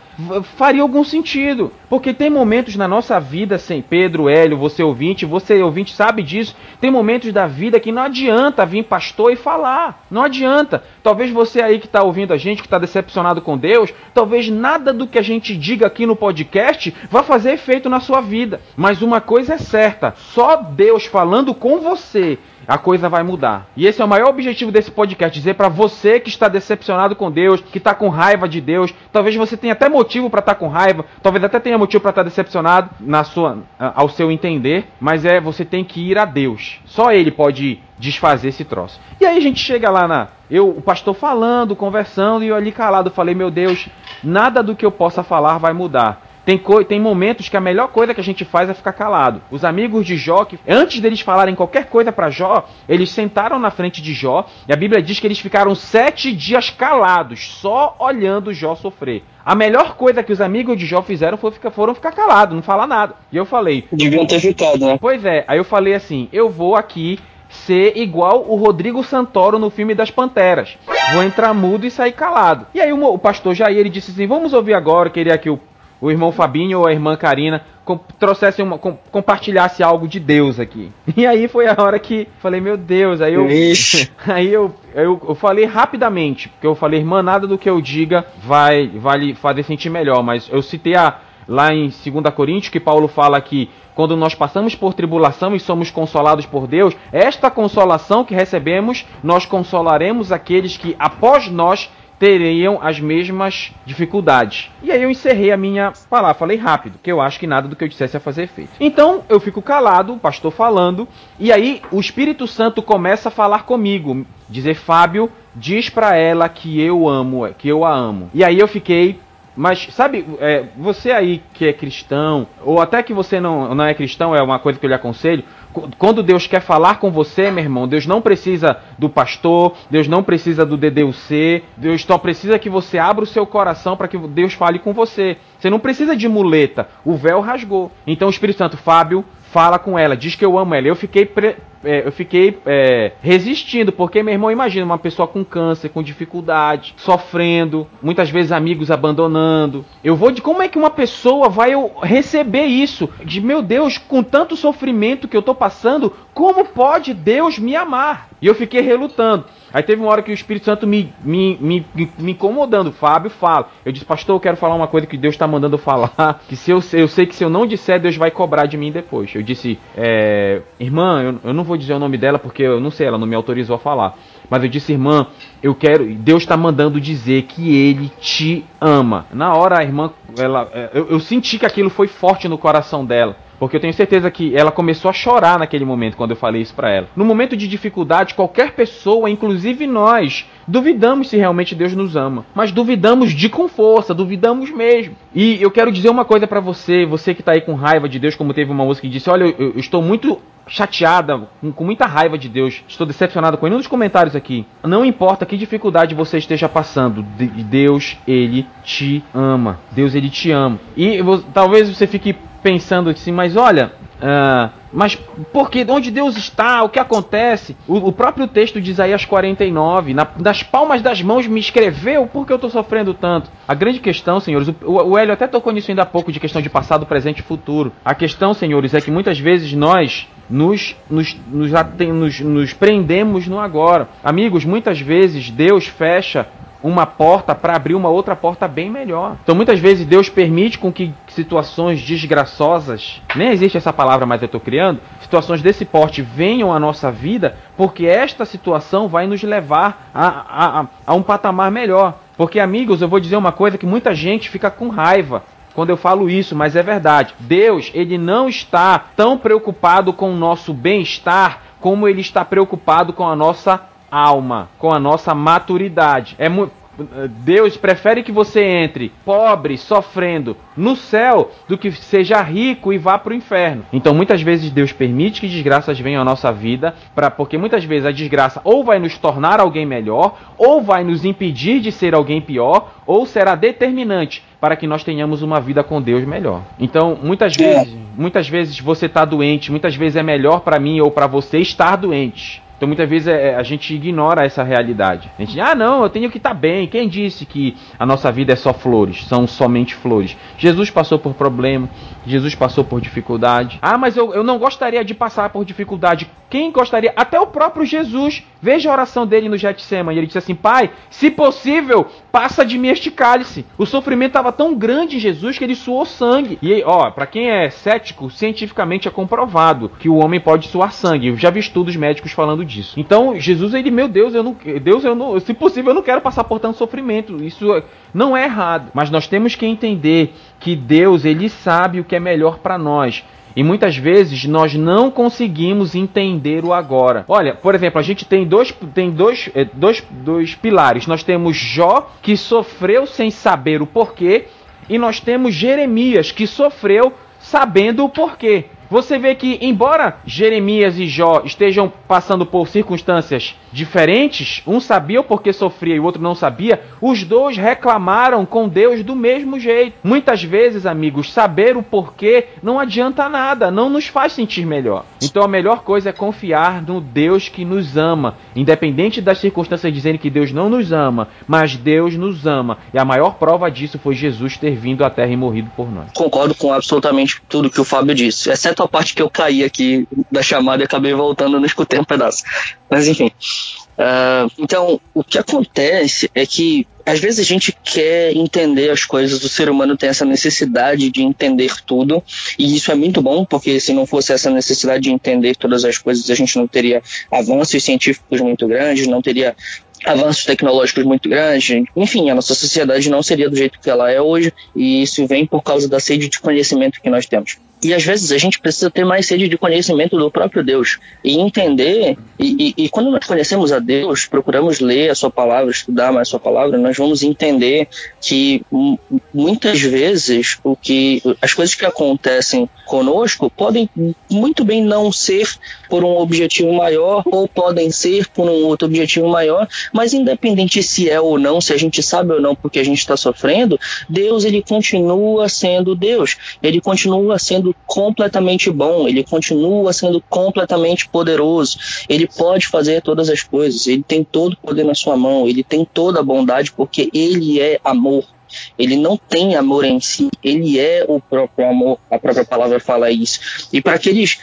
faria algum sentido. Porque tem momentos na nossa vida, sem Pedro, Hélio, você ouvinte, você ouvinte sabe disso. Tem momentos da vida que não adianta vir pastor e falar. Não adianta. Talvez você aí que está ouvindo a gente, que está decepcionado com Deus, talvez nada do que a gente diga aqui no podcast vá fazer efeito na sua vida. Mas uma coisa é certa: só Deus falando com você a coisa vai mudar. E esse é o maior objetivo desse podcast, dizer para você que está decepcionado com Deus, que está com raiva de Deus, talvez você tenha até motivo para estar tá com raiva, talvez até tenha motivo para estar tá decepcionado na sua ao seu entender, mas é você tem que ir a Deus. Só ele pode desfazer esse troço. E aí a gente chega lá na eu, o pastor falando, conversando e eu ali calado falei: "Meu Deus, nada do que eu possa falar vai mudar. Tem, tem momentos que a melhor coisa que a gente faz é ficar calado. Os amigos de Jó, que, antes deles falarem qualquer coisa para Jó, eles sentaram na frente de Jó e a Bíblia diz que eles ficaram sete dias calados, só olhando Jó sofrer. A melhor coisa que os amigos de Jó fizeram foi ficar, foram ficar calados, não falar nada. E eu falei. Deviam ter ficado, né? Pois é, aí eu falei assim: eu vou aqui ser igual o Rodrigo Santoro no filme das Panteras. Vou entrar mudo e sair calado. E aí o, o pastor Jair ele disse assim: vamos ouvir agora, queria que o o irmão Fabinho ou a irmã Karina com, trouxessem uma, com, compartilhasse algo de Deus aqui. E aí foi a hora que falei, meu Deus, aí eu aí eu, eu, eu falei rapidamente, porque eu falei, irmã, nada do que eu diga vai vai lhe fazer sentir melhor, mas eu citei a lá em 2 Coríntios que Paulo fala que quando nós passamos por tribulação e somos consolados por Deus, esta consolação que recebemos, nós consolaremos aqueles que após nós teriam as mesmas dificuldades. E aí eu encerrei a minha palavra, falei rápido, que eu acho que nada do que eu dissesse ia fazer efeito. Então eu fico calado, o pastor falando, e aí o Espírito Santo começa a falar comigo, dizer Fábio, diz para ela que eu amo, que eu a amo. E aí eu fiquei mas, sabe, é, você aí que é cristão, ou até que você não, não é cristão, é uma coisa que eu lhe aconselho, quando Deus quer falar com você, meu irmão, Deus não precisa do pastor, Deus não precisa do DDUC, Deus só precisa que você abra o seu coração para que Deus fale com você. Você não precisa de muleta, o véu rasgou. Então o Espírito Santo, Fábio, fala com ela, diz que eu amo ela. Eu fiquei pre é, eu fiquei é, resistindo, porque meu irmão, imagina uma pessoa com câncer, com dificuldade, sofrendo, muitas vezes amigos abandonando. Eu vou de como é que uma pessoa vai receber isso? De meu Deus, com tanto sofrimento que eu tô passando, como pode Deus me amar? E eu fiquei relutando. Aí teve uma hora que o Espírito Santo me, me, me, me incomodando. Fábio fala. Eu disse, pastor, eu quero falar uma coisa que Deus está mandando falar. Que se eu, eu sei que se eu não disser, Deus vai cobrar de mim depois. Eu disse, é, irmã, eu, eu não vou dizer o nome dela porque eu não sei, ela não me autorizou a falar. Mas eu disse, irmã, eu quero. Deus está mandando dizer que Ele te ama. Na hora a irmã, ela, é, eu, eu senti que aquilo foi forte no coração dela. Porque eu tenho certeza que ela começou a chorar naquele momento quando eu falei isso para ela. No momento de dificuldade, qualquer pessoa, inclusive nós, duvidamos se realmente Deus nos ama, mas duvidamos de com força, duvidamos mesmo. E eu quero dizer uma coisa para você, você que tá aí com raiva de Deus, como teve uma moça que disse: "Olha, eu, eu estou muito chateada, com, com, muita raiva de Deus, estou decepcionado com ele. Um dos comentários aqui. Não importa que dificuldade você esteja passando, Deus, ele te ama. Deus, ele te ama. E talvez você fique pensando assim, mas olha, uh, mas porque onde Deus está, o que acontece? O, o próprio texto de Isaías 49, na, das palmas das mãos me escreveu, por que eu estou sofrendo tanto? A grande questão, senhores, o, o, o Hélio até tocou nisso ainda há pouco, de questão de passado, presente e futuro. A questão, senhores, é que muitas vezes nós nos, nos, nos, nos, nos prendemos no agora. Amigos, muitas vezes Deus fecha uma porta para abrir uma outra porta bem melhor. Então muitas vezes Deus permite com que situações desgraçosas, nem existe essa palavra, mas eu estou criando, situações desse porte venham à nossa vida, porque esta situação vai nos levar a, a, a, um patamar melhor. Porque amigos, eu vou dizer uma coisa que muita gente fica com raiva quando eu falo isso, mas é verdade. Deus, ele não está tão preocupado com o nosso bem-estar como ele está preocupado com a nossa alma, com a nossa maturidade. É Deus prefere que você entre pobre, sofrendo no céu, do que seja rico e vá para o inferno. Então, muitas vezes Deus permite que desgraças venham à nossa vida, para porque muitas vezes a desgraça ou vai nos tornar alguém melhor, ou vai nos impedir de ser alguém pior, ou será determinante para que nós tenhamos uma vida com Deus melhor. Então, muitas vezes, muitas vezes você está doente, muitas vezes é melhor para mim ou para você estar doente. Então muitas vezes é, a gente ignora essa realidade. A gente, ah, não, eu tenho que estar tá bem. Quem disse que a nossa vida é só flores? São somente flores. Jesus passou por problema, Jesus passou por dificuldade. Ah, mas eu, eu não gostaria de passar por dificuldade. Quem gostaria? Até o próprio Jesus. Veja a oração dele no Getsemane. Ele disse assim: Pai, se possível, passa de mim este cálice. O sofrimento estava tão grande em Jesus que ele suou sangue. E ó, para quem é cético, cientificamente é comprovado que o homem pode suar sangue. Eu já vi estudos médicos falando disso. Então, Jesus, ele, meu Deus, eu não, Deus, eu não, se possível, eu não quero passar por tanto sofrimento. Isso não é errado, mas nós temos que entender que Deus, ele sabe o que é melhor para nós. E muitas vezes nós não conseguimos entender o agora. Olha, por exemplo, a gente tem dois, tem dois, eh, dois, dois pilares. Nós temos Jó, que sofreu sem saber o porquê, e nós temos Jeremias, que sofreu sabendo o porquê. Você vê que, embora Jeremias e Jó estejam passando por circunstâncias diferentes, um sabia o porquê sofria e o outro não sabia, os dois reclamaram com Deus do mesmo jeito. Muitas vezes, amigos, saber o porquê não adianta nada, não nos faz sentir melhor. Então a melhor coisa é confiar no Deus que nos ama, independente das circunstâncias dizendo que Deus não nos ama, mas Deus nos ama. E a maior prova disso foi Jesus ter vindo à Terra e morrido por nós. Concordo com absolutamente tudo que o Fábio disse, exceto a parte que eu caí aqui da chamada e acabei voltando, não escutei um pedaço. Mas enfim. Uh, então, o que acontece é que às vezes a gente quer entender as coisas, o ser humano tem essa necessidade de entender tudo, e isso é muito bom, porque se não fosse essa necessidade de entender todas as coisas, a gente não teria avanços científicos muito grandes, não teria avanços tecnológicos muito grandes. Enfim, a nossa sociedade não seria do jeito que ela é hoje, e isso vem por causa da sede de conhecimento que nós temos. E às vezes a gente precisa ter mais sede de conhecimento do próprio Deus e entender. E, e, e, quando nós conhecemos a Deus, procuramos ler a Sua palavra, estudar mais a Sua palavra, nós vamos entender que muitas vezes o que as coisas que acontecem conosco podem muito bem não ser por um objetivo maior ou podem ser por um outro objetivo maior, mas independente se é ou não, se a gente sabe ou não porque a gente está sofrendo, Deus ele continua sendo Deus. Ele continua sendo sendo completamente bom, ele continua sendo completamente poderoso. Ele pode fazer todas as coisas, ele tem todo o poder na sua mão, ele tem toda a bondade porque ele é amor. Ele não tem amor em si, ele é o próprio amor. A própria palavra fala isso. E para aqueles,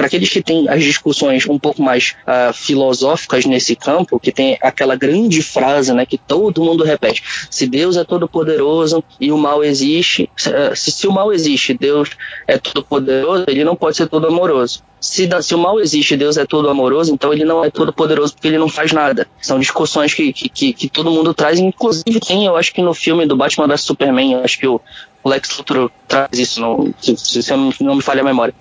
para aqueles que têm as discussões um pouco mais uh, filosóficas nesse campo, que tem aquela grande frase né, que todo mundo repete: se Deus é todo poderoso e o mal existe, se, se o mal existe, Deus é todo poderoso, ele não pode ser todo amoroso se, se, o mal existe Deus é todo amoroso, então ele não é todo poderoso porque ele não faz nada. São discussões que, que, que, que todo mundo traz, inclusive tem, eu acho que no filme do Batman vs Superman, eu acho que o, O Lex Luthor traz isso, no, se, se, se não me falha a memória.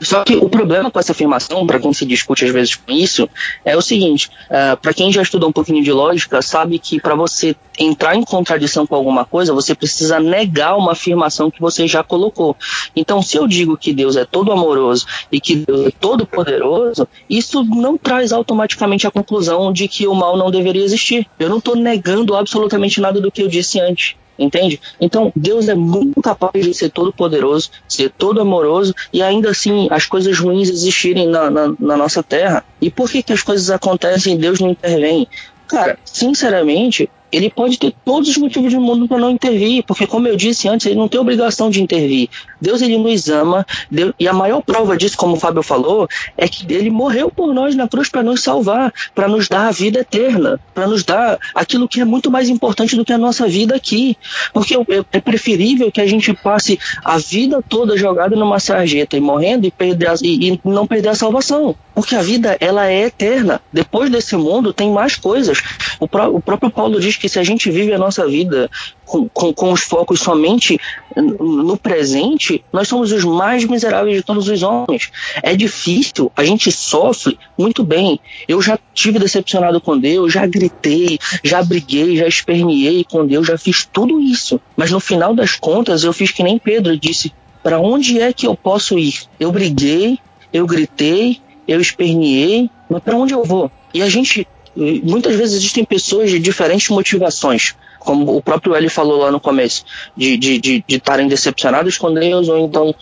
Só que o problema com essa afirmação, para quem se discute às vezes com isso, é o seguinte: uh, para quem já estudou um pouquinho de lógica, sabe que para você entrar em contradição com alguma coisa, você precisa negar uma afirmação que você já colocou. Então, se eu digo que Deus é todo amoroso e que Deus é todo poderoso, isso não traz automaticamente a conclusão de que o mal não deveria existir. Eu não estou negando absolutamente nada do que eu disse antes. Entende? Então, Deus é muito capaz de ser todo poderoso, ser todo amoroso e ainda assim as coisas ruins existirem na, na, na nossa terra. E por que, que as coisas acontecem e Deus não intervém? Cara, sinceramente, ele pode ter todos os motivos do mundo para não intervir, porque como eu disse antes, ele não tem obrigação de intervir. Deus ele nos ama, Deus, e a maior prova disso, como o Fábio falou, é que ele morreu por nós na cruz para nos salvar, para nos dar a vida eterna, para nos dar aquilo que é muito mais importante do que a nossa vida aqui. Porque é preferível que a gente passe a vida toda jogada numa sarjeta e morrendo e, perder a, e, e não perder a salvação. Porque a vida ela é eterna. Depois desse mundo tem mais coisas. O, pró o próprio Paulo diz que se a gente vive a nossa vida com, com, com, os focos somente no presente, nós somos os mais miseráveis de todos os homens. É difícil, a gente sofre muito bem. Eu já tive decepcionado com Deus, já gritei, já briguei, já esperneei com Deus, já fiz tudo isso. Mas no final das contas, eu fiz que nem Pedro disse: para onde é que eu posso ir? Eu briguei, eu gritei, eu esperneei, mas para onde eu vou? E a gente muitas vezes existem pessoas de diferentes motivações como o próprio Eli falou lá no começo, de estarem de, de, de decepcionados com Deus, ou então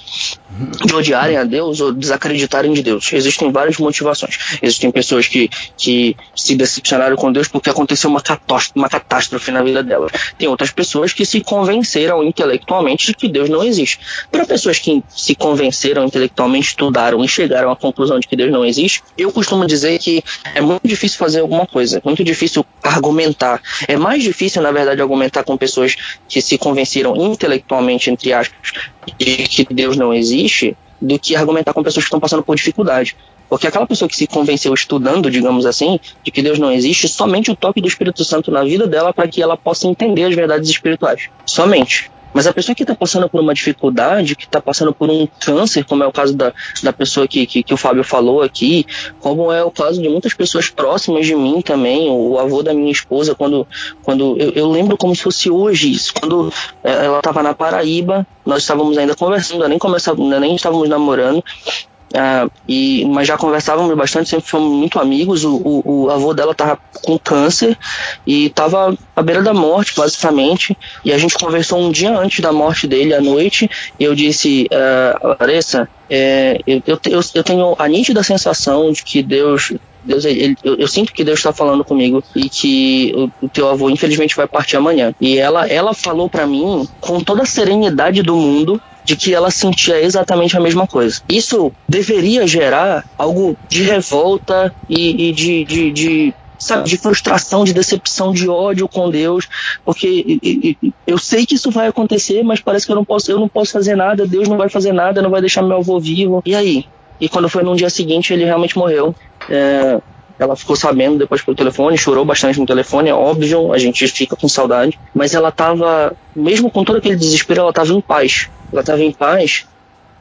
de odiarem a Deus, ou desacreditarem de Deus. Existem várias motivações. Existem pessoas que, que se decepcionaram com Deus porque aconteceu uma catástrofe, uma catástrofe na vida delas. Tem outras pessoas que se convenceram intelectualmente de que Deus não existe. Para pessoas que se convenceram intelectualmente, estudaram e chegaram à conclusão de que Deus não existe, eu costumo dizer que é muito difícil fazer alguma coisa, muito difícil argumentar. É mais difícil, na verdade, de argumentar com pessoas que se convenceram intelectualmente, entre aspas, de que Deus não existe, do que argumentar com pessoas que estão passando por dificuldade. Porque aquela pessoa que se convenceu estudando, digamos assim, de que Deus não existe, somente o toque do Espírito Santo na vida dela para que ela possa entender as verdades espirituais. Somente. Mas a pessoa que está passando por uma dificuldade, que está passando por um câncer, como é o caso da, da pessoa que, que, que, o Fábio falou aqui, como é o caso de muitas pessoas próximas de mim também, o avô da minha esposa, quando, quando eu, eu lembro como se fosse hoje isso, quando é, ela estava na Paraíba, nós estávamos ainda conversando, nem, começava, nem estávamos namorando, Uh, e, mas já conversávamos bastante, sempre fomos muito amigos. O, o, o avô dela estava com câncer e estava à beira da morte, basicamente. E a gente conversou um dia antes da morte dele, à noite. E eu disse, uh, Larissa, é, eu, eu, eu, tenho a nítida sensação de que Deus Deus, ele, eu, eu, sinto que Deus está falando comigo e que o, o, teu avô infelizmente vai partir amanhã. E ela, ela falou para mim com toda a serenidade do mundo de que ela sentia exatamente a mesma coisa. Isso deveria gerar algo de revolta e, e de, de, de sabe, de frustração, de decepção, de ódio com Deus, porque eu sei que isso vai acontecer, mas parece que eu não posso, eu não posso fazer nada, Deus não vai fazer nada, não vai deixar meu avô vivo. E aí? E quando foi no dia seguinte, ele realmente morreu. É, ela ficou sabendo depois pelo telefone, chorou bastante no telefone, é óbvio, a gente fica com saudade. Mas ela tava, mesmo com todo aquele desespero, ela tava em paz. Ela tava em paz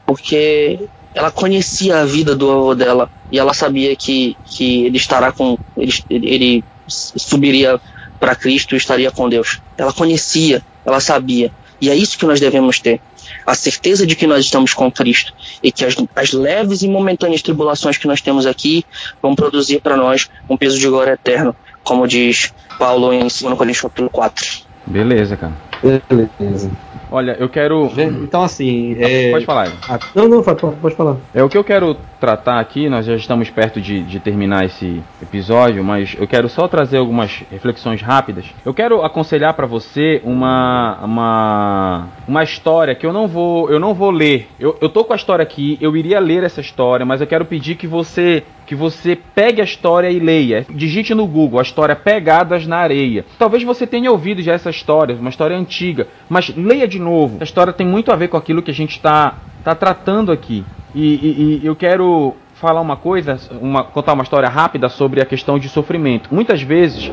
porque ela conhecia a vida do avô dela e ela sabia que, que ele estará com. Ele, ele subiria para Cristo e estaria com Deus. Ela conhecia, ela sabia. E é isso que nós devemos ter a certeza de que nós estamos com Cristo e que as, as leves e momentâneas tribulações que nós temos aqui vão produzir para nós um peso de glória eterno, como diz Paulo em 2 Coríntios capítulo 4. Beleza, cara. Beleza. Olha, eu quero. Então, assim. É... Pode falar. Ah, não, não, pode falar. É o que eu quero tratar aqui. Nós já estamos perto de, de terminar esse episódio, mas eu quero só trazer algumas reflexões rápidas. Eu quero aconselhar para você uma, uma uma história que eu não vou eu não vou ler. Eu, eu tô com a história aqui. Eu iria ler essa história, mas eu quero pedir que você que você pegue a história e leia. Digite no Google a história Pegadas na Areia. Talvez você tenha ouvido já essa história, uma história antiga, mas leia de novo. A história tem muito a ver com aquilo que a gente está tá tratando aqui. E, e, e eu quero falar uma coisa, uma, contar uma história rápida sobre a questão de sofrimento. Muitas vezes,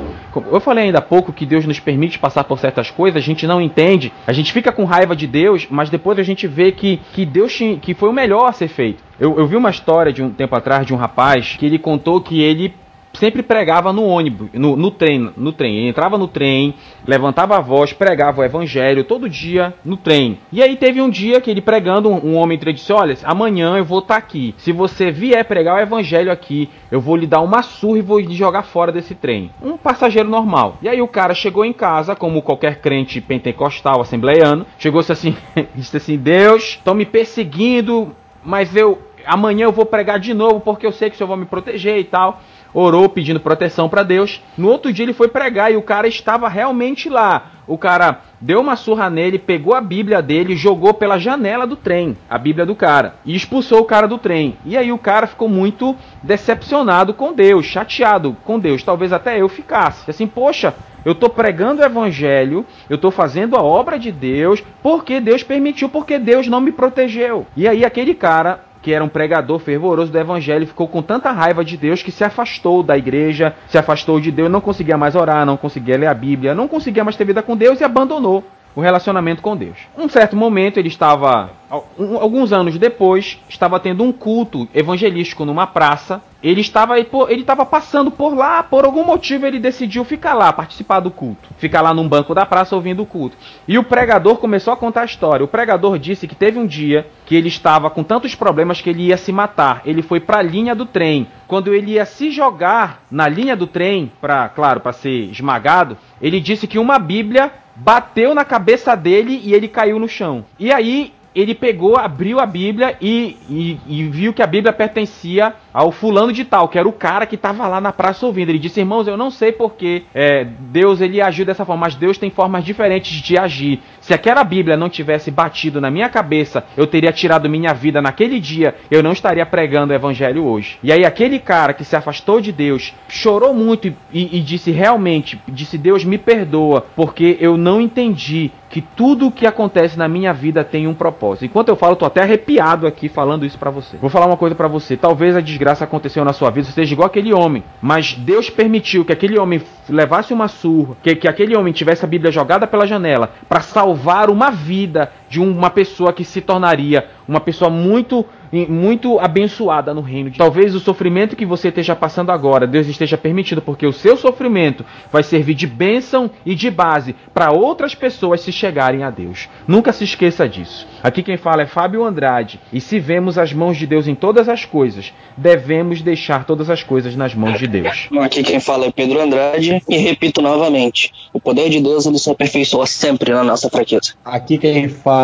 eu falei ainda há pouco que Deus nos permite passar por certas coisas, a gente não entende, a gente fica com raiva de Deus, mas depois a gente vê que, que Deus que foi o melhor a ser feito. Eu, eu vi uma história de um tempo atrás de um rapaz que ele contou que ele sempre pregava no ônibus, no, no, trem, no trem. Ele entrava no trem, levantava a voz, pregava o evangelho todo dia no trem. E aí teve um dia que ele pregando, um, um homem disse: Olha, amanhã eu vou estar tá aqui. Se você vier pregar o evangelho aqui, eu vou lhe dar uma surra e vou lhe jogar fora desse trem. Um passageiro normal. E aí o cara chegou em casa, como qualquer crente pentecostal, assembleiano, chegou-se assim, disse assim: Deus, estão me perseguindo, mas eu amanhã eu vou pregar de novo porque eu sei que o senhor vai me proteger e tal orou pedindo proteção para Deus. No outro dia ele foi pregar e o cara estava realmente lá. O cara deu uma surra nele, pegou a Bíblia dele, jogou pela janela do trem, a Bíblia do cara, e expulsou o cara do trem. E aí o cara ficou muito decepcionado com Deus, chateado com Deus. Talvez até eu ficasse. Assim, poxa, eu estou pregando o evangelho, eu estou fazendo a obra de Deus, porque Deus permitiu, porque Deus não me protegeu. E aí aquele cara que era um pregador fervoroso do evangelho, ficou com tanta raiva de Deus que se afastou da igreja, se afastou de Deus, não conseguia mais orar, não conseguia ler a Bíblia, não conseguia mais ter vida com Deus e abandonou o relacionamento com Deus. Um certo momento ele estava, alguns anos depois, estava tendo um culto evangelístico numa praça. Ele estava, ele estava passando por lá, por algum motivo ele decidiu ficar lá, participar do culto, ficar lá num banco da praça ouvindo o culto. E o pregador começou a contar a história. O pregador disse que teve um dia que ele estava com tantos problemas que ele ia se matar. Ele foi para a linha do trem. Quando ele ia se jogar na linha do trem, para, claro, para ser esmagado, ele disse que uma Bíblia bateu na cabeça dele e ele caiu no chão. E aí ele pegou, abriu a Bíblia e, e, e, viu que a Bíblia pertencia ao fulano de tal, que era o cara que estava lá na praça ouvindo. Ele disse, irmãos, eu não sei porque é, Deus ele agiu dessa forma, mas Deus tem formas diferentes de agir. Se aquela Bíblia não tivesse batido na minha cabeça, eu teria tirado minha vida naquele dia, eu não estaria pregando o evangelho hoje. E aí aquele cara que se afastou de Deus, chorou muito e, e disse realmente, disse Deus me perdoa, porque eu não entendi que tudo o que acontece na minha vida tem um propósito. Enquanto eu falo, eu tô até arrepiado aqui falando isso para você. Vou falar uma coisa para você. Talvez a desgraça aconteceu na sua vida, você seja igual aquele homem, mas Deus permitiu que aquele homem levasse uma surra, que, que aquele homem tivesse a Bíblia jogada pela janela para salvar uma vida de uma pessoa que se tornaria uma pessoa muito muito abençoada no reino de Talvez o sofrimento que você esteja passando agora, Deus esteja permitindo, porque o seu sofrimento vai servir de bênção e de base para outras pessoas se chegarem a Deus. Nunca se esqueça disso. Aqui quem fala é Fábio Andrade, e se vemos as mãos de Deus em todas as coisas, devemos deixar todas as coisas nas mãos de Deus. Aqui quem fala é Pedro Andrade, e repito novamente: o poder de Deus ele se aperfeiçoa sempre na nossa fraqueza. Aqui quem fala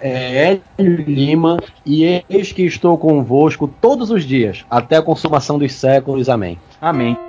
é Hélio Lima, e eis que estou convosco todos os dias, até a consumação dos séculos. Amém. Amém.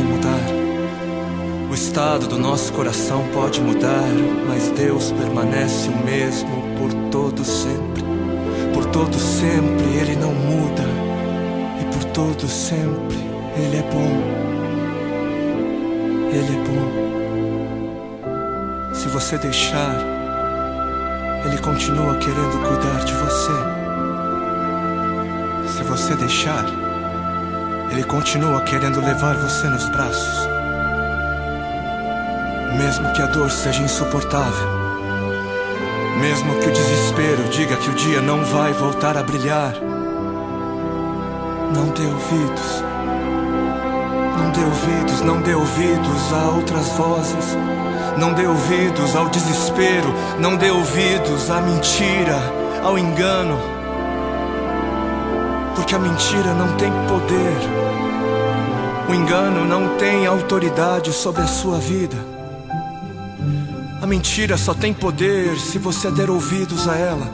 Podem mudar. O estado do nosso coração pode mudar, mas Deus permanece o mesmo por todo sempre. Por todo sempre Ele não muda, e por todo sempre Ele é bom. Ele é bom. Se você deixar, Ele continua querendo cuidar de você. Se você deixar, Ele continua querendo levar você nos braços. Mesmo que a dor seja insuportável, mesmo que o desespero diga que o dia não vai voltar a brilhar, não dê ouvidos. Não dê ouvidos, não dê ouvidos a outras vozes. Não dê ouvidos ao desespero, não dê ouvidos à mentira, ao engano. Porque a mentira não tem poder, o engano não tem autoridade sobre a sua vida. A mentira só tem poder se você der ouvidos a ela.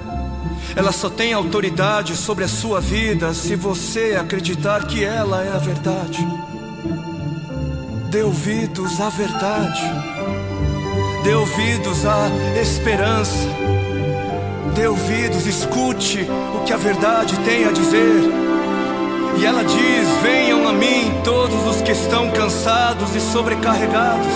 Ela só tem autoridade sobre a sua vida se você acreditar que ela é a verdade. Dê ouvidos à verdade. Dê ouvidos à esperança. Dê ouvidos, escute o que a verdade tem a dizer. E ela diz: Venham a mim todos os que estão cansados e sobrecarregados.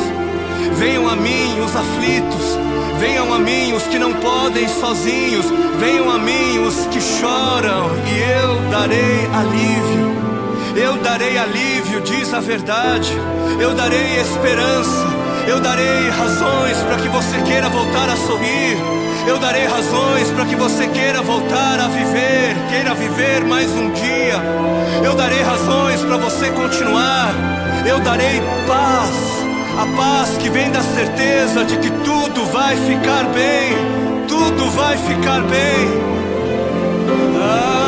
Venham a mim os aflitos. Venham a mim os que não podem sozinhos. Venham a mim os que choram, e eu darei alívio. Eu darei alívio, diz a verdade. Eu darei esperança. Eu darei razões para que você queira voltar a sorrir. Eu darei razões para que você queira voltar a viver, queira viver mais um dia. Eu darei razões para você continuar. Eu darei paz, a paz que vem da certeza de que tudo vai ficar bem, tudo vai ficar bem. Ah.